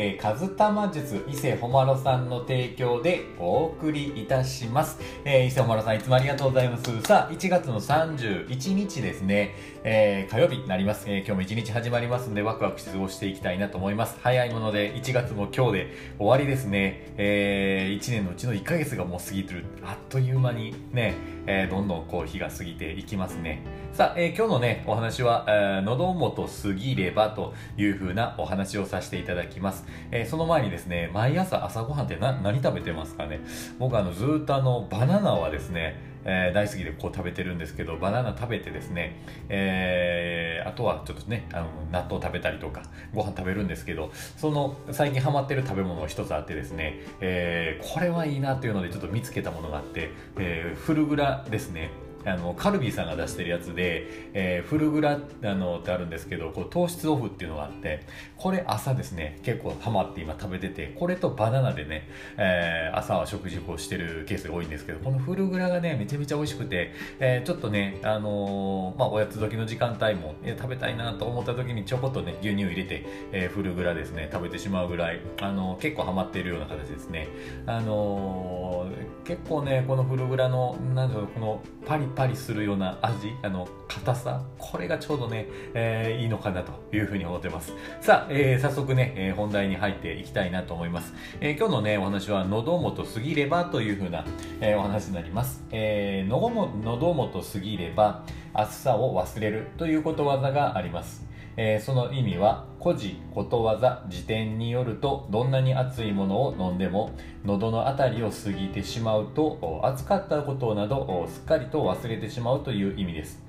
えー、かずたま術伊勢ほまろさんの提供でお送りいたします。えー、伊勢ほまろさんいつもありがとうございます。さあ、1月の31日ですね、えー、火曜日になります、えー。今日も1日始まりますんでワクワクして過ごしていきたいなと思います。早いもので1月も今日で終わりですね。えー、1年のうちの1ヶ月がもう過ぎてる。あっという間にね、えー、どんどんこう日が過ぎていきますね。さあ、えー、今日のね、お話は、えー、喉元過ぎればという風なお話をさせていただきます。えー、その前にですね、毎朝朝ごはんって何食べてますかね？僕あの、ずっとあの、バナナはですね、えー、大好きでこう食べてるんですけど、バナナ食べてですね、えー、あとはちょっとね、あの納豆食べたりとか、ご飯食べるんですけど、その最近ハマってる食べ物一つあってですね、えー、これはいいなっていうのでちょっと見つけたものがあって、えー、フルグラですね。あのカルビーさんが出してるやつで、えー、フルグラあのってあるんですけどこう糖質オフっていうのがあってこれ朝ですね結構ハマって今食べててこれとバナナでね、えー、朝は食事をしてるケースが多いんですけどこのフルグラがねめちゃめちゃ美味しくて、えー、ちょっとね、あのまあ、おやつ時の時間帯も、え食べたいなと思った時にちょこっとね牛乳入れて、えフルグラですね食べてしまうぐらい、あの結構ハマっているような形ですね、あの結構ねこのフルグラのなんだろうこのパリパリするような味あの硬さこれがちょうどね、えー、いいのかなというふうに思ってます。さあ、えー、早速ね、えー、本題に入っていきたいなと思います、え今日のねお話は喉元過ぎればというふうな、えお話になります、えー、喉元過ぎれば暑さを忘れるということわざがあります。えー、その意味は古事ことわざ辞典によるとどんなに熱いものを飲んでも喉の辺りを過ぎてしまうと暑かったことなどすっかりと忘れてしまうという意味です。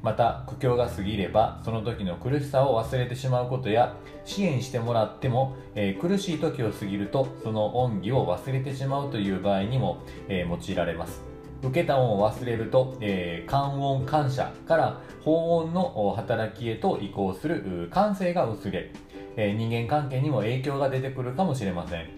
また苦境が過ぎればその時の苦しさを忘れてしまうことや支援してもらっても、えー、苦しい時を過ぎるとその恩義を忘れてしまうという場合にも、えー、用いられます。受けた恩を忘れると、えー、感恩感謝から法恩の働きへと移行する感性が薄れ、えー、人間関係にも影響が出てくるかもしれません。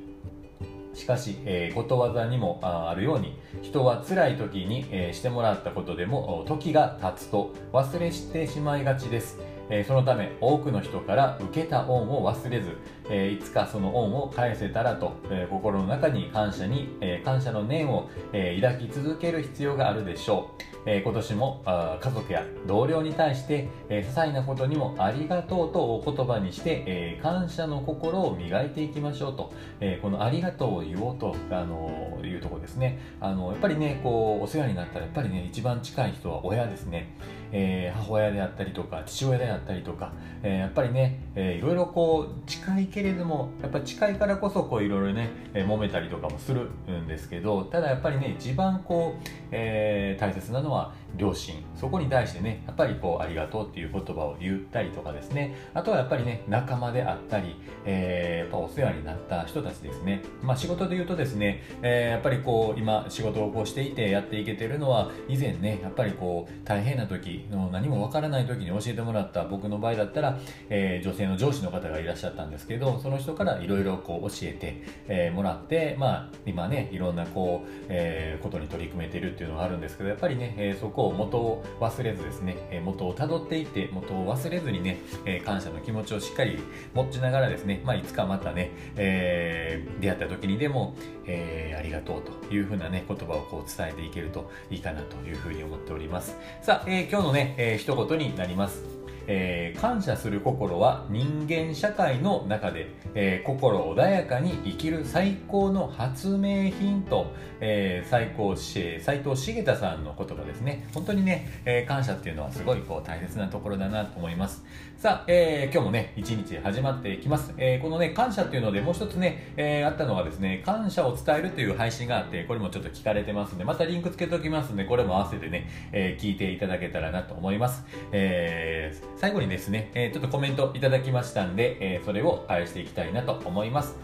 しかし、えー、ことわざにもあるように人は辛い時に、えー、してもらったことでも時が経つと忘れしてしまいがちです。え、そのため多くの人から受けた恩を忘れず、え、いつかその恩を返せたらと、え、心の中に感謝に、え感謝の念を、え抱き続ける必要があるでしょう、え今年もあ家族や同僚に対して、え些細なことにもありがとうとお言葉にして、え感謝の心を磨いていきましょうと、えこのありがとうを言おうと、あのいうところですね。あのやっぱりねこうお世話になったらやっぱりね一番近い人は親ですね、え母親であったりとか父親であったりたりとか、えー、やっぱりね、えー、いろいろこう近いけれどもやっぱ近いからこそこういろいろね、えー、揉めたりとかもするんですけどただやっぱりね一番こう、えー、大切なのは両親そこに対してねやっぱりこうありがとうっていう言葉を言ったりとかですね。あとはやっぱりね仲間であったり、えー、やっぱお世話になった人たちですね。まあ仕事で言うとですね、えー、やっぱりこう今仕事をこうしていてやっていけてるのは以前ねやっぱりこう大変な時の何もわからない時に教えてもらった僕の場合だったら、えー、女性の上司の方がいらっしゃったんですけどその人からいろいろこう教えて、えー、もらってまあ今ねいろんなこう、えー、ことに取り組めているっていうのがあるんですけどやっぱりね、え、そこを元を忘れずですね、え、元をたどっていって元を忘れずにね、え、感謝の気持ちをしっかり持ちながらですね、まあ、いつかまたね、え、出会った時にでも、え、ありがとうというふうなね言葉をこう伝えていけるといいかなというふうに思っております。さあ、え、今日のね、えー、一言になります。えー、感謝する心は人間社会の中で、えー、心穏やかに生きる最高の発明品と、えー、最高斉藤茂太さんの言葉ですね。本当にね、え感謝っていうのはすごいこう大切なところだなと思います。さあ、え今日もね一日始まっていきます、えこのね感謝っていうのでもう一つね、えあったのはですね感謝を伝えるという配信があってこれもちょっと聞かれてますんでまたリンクつけておきますんでこれも合わせてね、え聞いていただけたらなと思います、えー最後にですね、え、ちょっとコメントいただきましたんで、え、それを返していきたいなと思います。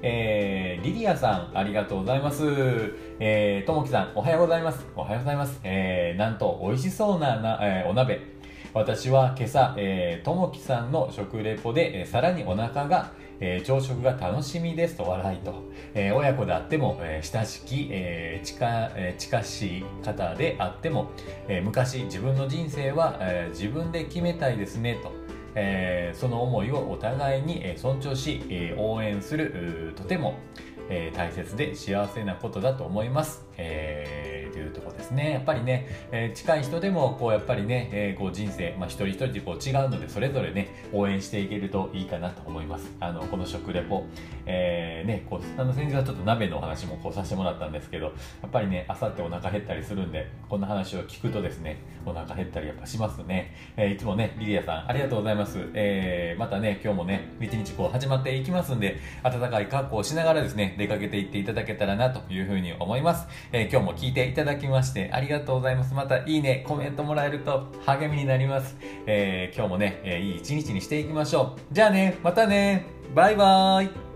えー、リリアさん、ありがとうございます。えー、ともきさん、おはようございます。おはようございます。えー、なんと、美味しそうなな、えー、お鍋。私は今朝、えー、ともきさんの食レポで、えー、さらにお腹が、えー、朝食が楽しみですと笑いと、えー、親子であっても、えー、親しき、えー近えー、近しい方であっても、えー、昔自分の人生は、えー、自分で決めたいですねと、えー、その思いをお互いに尊重し、えー、応援するとても、えー、大切で幸せなことだと思います。えーね。やっぱりね、えー、近い人でも、こう、やっぱりね、えー、こう、人生、まあ、一人一人でこう、違うので、それぞれね、応援していけるといいかなと思います。あの、この食レポ、えー、ね、こう、あの、先日はちょっと鍋のお話もこうさせてもらったんですけど、やっぱりね、あさってお腹減ったりするんで、こんな話を聞くとですね、お腹減ったりやっぱしますね。えー、いつもね、リリアさん、ありがとうございます。えー、またね、今日もね、一日こう始まっていきますんで、暖かい格好をしながらですね、出かけていっていただけたらなというふうに思います。えー、今日も聞いていただきまして、ありがとうございます。また、いいね、コメントもらえると励みになります。えー、今日もね、えー、いい一日にしていきましょう。じゃあね、またね、バイバーイ。